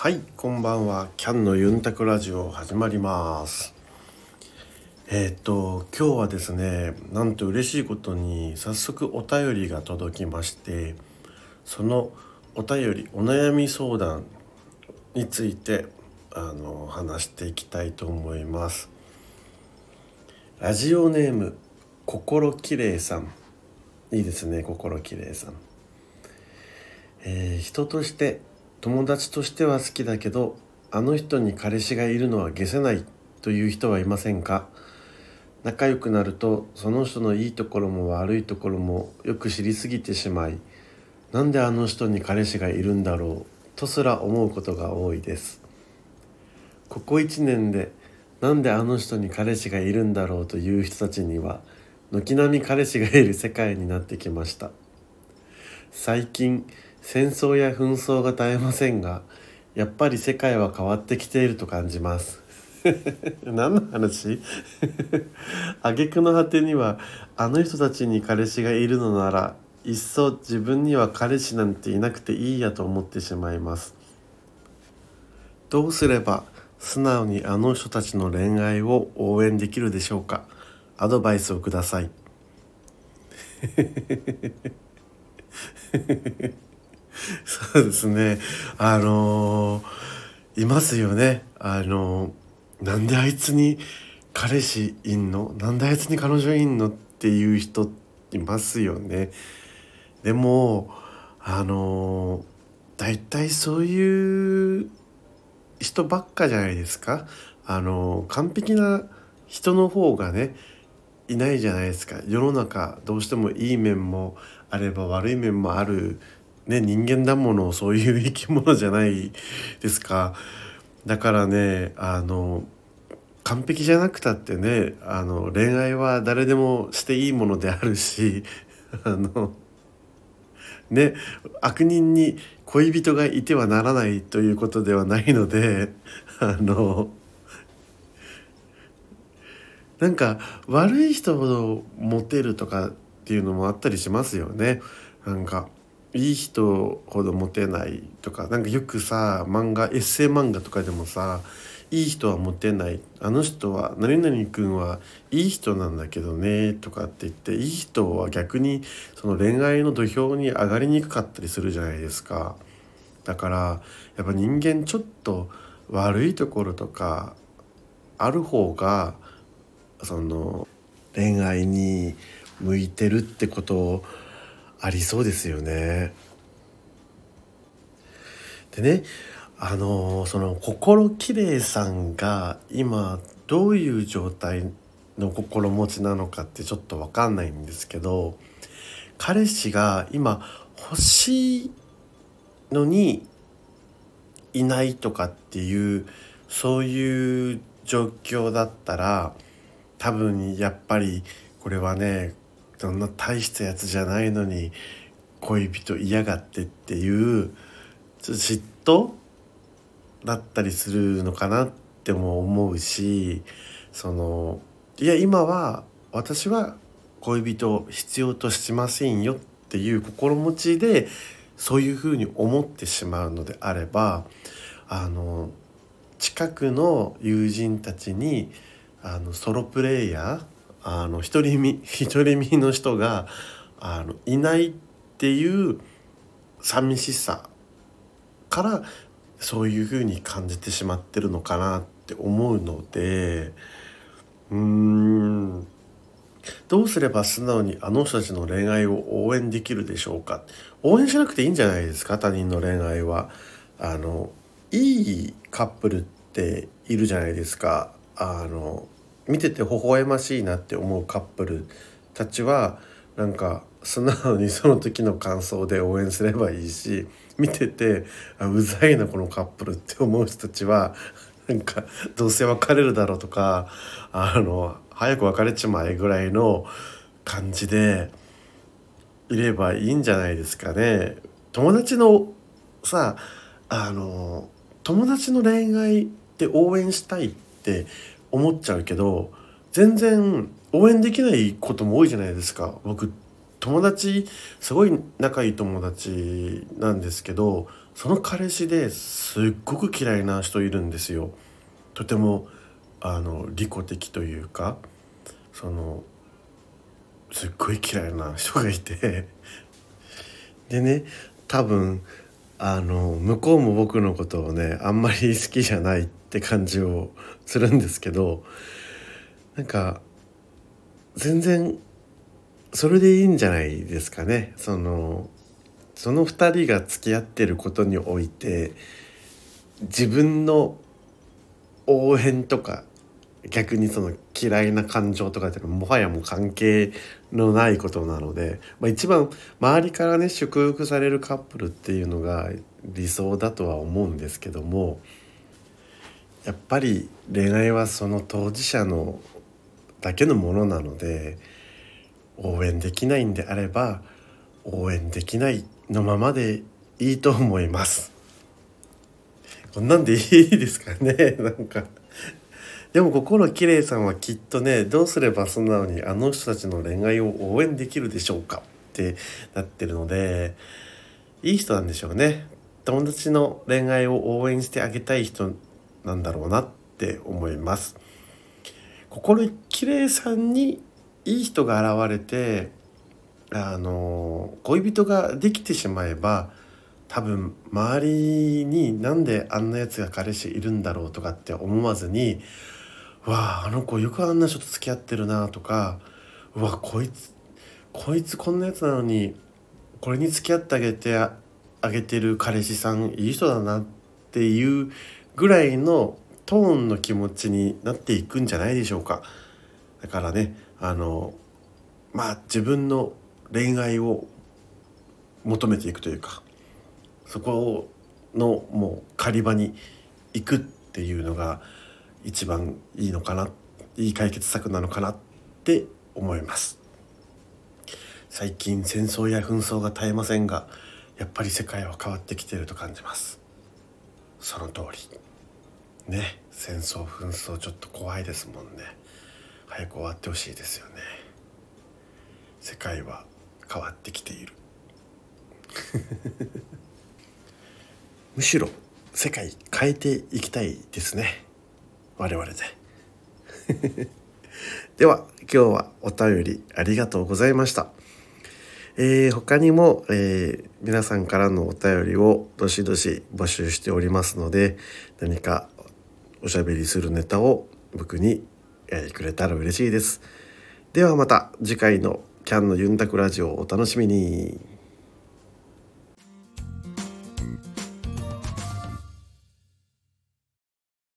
はいこんばんは。キャンのユンタクラジオ始まります。えっ、と今日はですねなんと嬉しいことに早速お便りが届きましてそのお便りお悩み相談についてあの話していきたいと思います。ラジオネーム心きれいさん。いいですね心きれいさん。えー、人として友達としては好きだけどあの人に彼氏がいるのは消せないという人はいませんか？仲良くなるとその人のいいところも悪いところもよく知りすぎてしまいなんであの人に彼氏がいるんだろう？とすら思うことが多いです。ここ1年でなんであの人に彼氏がいるんだろう？という人たちには軒並み彼氏がいる世界になってきました。最近戦争や紛争が絶えませんがやっぱり世界は変わってきていると感じます。何の話？挙句の果てにはあの人たちに彼氏がいるのならいっそ自分には彼氏なんていなくていいやと思ってしまいます。どうすれば素直にあの人たちの恋愛を応援できるでしょうか？アドバイスをください。そうですね。あのー、いますよね。あのー、なんであいつに彼氏いんの？なんであいつに彼女いんのっていう人いますよね。でもあのー、大体そういう人ばっかじゃないですか。あの完璧な人の方がねいないじゃないですか。世の中どうしてもいい面もあれば悪い面もあるね、人間だものそういう生き物じゃないですか。だからねあの完璧じゃなくたってねあの恋愛は誰でもしていいものであるし あのね悪人に恋人がいてはならないということではないので あのなんか悪い人ほどモテるとかっていうのもあったりしますよね。なんかいい人ほどモテないとかなんかよくさ漫画エッセイ漫画とかでもさいい人はモテない。あの人は何々君はいい人なんだけどねとかって言っていい人は逆にその恋愛の土俵に上がりにくかったりするじゃないですか。だからやっぱ人間ちょっと悪いところとかある方がその恋愛に向いてるってことをありそうですよね。でねあのその心きれいさんが今どういう状態の心持ちなのかってちょっと分かんないんですけど彼氏が今欲しいのにいないとかっていうそういう状況だったら多分やっぱりこれはねそんな大したやつじゃないのに恋人嫌がってっていう嫉妬だったりするのかなっても思うしそのいや今は私は恋人必要としませんよっていう心持ちでそういうふうに思ってしまうのであればあの近くの友人たちにあのソロプレイヤーあの独り身 独り身の人があのいないっていう寂しさからそういうふうに感じてしまってるのかなって思うのでうーんどうすれば素直にあの人たちの恋愛を応援できるでしょうか？応援しなくていいんじゃないですか？他人の恋愛は。あのいいカップルっているじゃないですか。あの見てて微笑ましいなって思うカップルたちはなんか素直にその時の感想で応援すればいいし見ててあうざいなこのカップルって思う人たちはなんかどうせ別れるだろうとかあの早く別れちまえぐらいの感じでいればいいんじゃないですかね。友達のさあの友達の恋愛で応援したいって思っちゃうけど全然応援できないことも多いじゃないですか僕友達すごい仲いい友達なんですけどその彼氏ですっごく嫌いな人いるんですよ。とてもあの利己的というかそのすっごい嫌いな人がいてでね多分あの向こうも僕のことをねあんまり好きじゃないって感じをするんですけどなんか全然それでいいんじゃないですかね。そのその2人が付き合ってることにおいて自分の応援とか逆にその嫌いな感情とかっていうのはもはやもう関係のないことなので、まあ、一番周りからね祝福されるカップルっていうのが理想だとは思うんですけどもやっぱり恋愛はその当事者のだけのものなので応援できないんであれば応援できないのままでいいと思います。こんなんでいいですかねなんか。でも心きれいさんはきっとねどうすれば素直にあの人たちの恋愛を応援できるでしょうかってなってるのでいい人なんでしょうね。友達の恋愛を応援してあげたい人なんだろうなって思います。心きれいさんにいい人が現れてあの恋人ができてしまえば多分周りになんであんなやつが彼氏いるんだろうとかって思わずに「わああの子よくあんな人と付き合ってるな」とか「うわこいつこいつこんなやつなのにこれに付き合ってあげてあげてる彼氏さんいい人だな」っていうぐらいのトーンの気持ちになっていくんじゃないでしょうか。だからねあのまあ自分の恋愛を求めていくというかそこのもう狩り場に行くっていうのが一番いいのかないい解決策なのかなって思います。最近戦争や紛争が絶えませんがやっぱり世界は変わってきていると感じます。その通り。ね戦争紛争ちょっと怖いですもんね。早く終わってほしいですよね。世界は変わってきている。むしろ世界変えていきたいですね。我々で では今日はお便りありがとうございましたえー、他にも、えー、皆さんからのお便りをどしどし募集しておりますので何かおしゃべりするネタを僕に、えー、くれたら嬉しいです。ではまた次回のキャンのユンタクラジオをお楽しみに。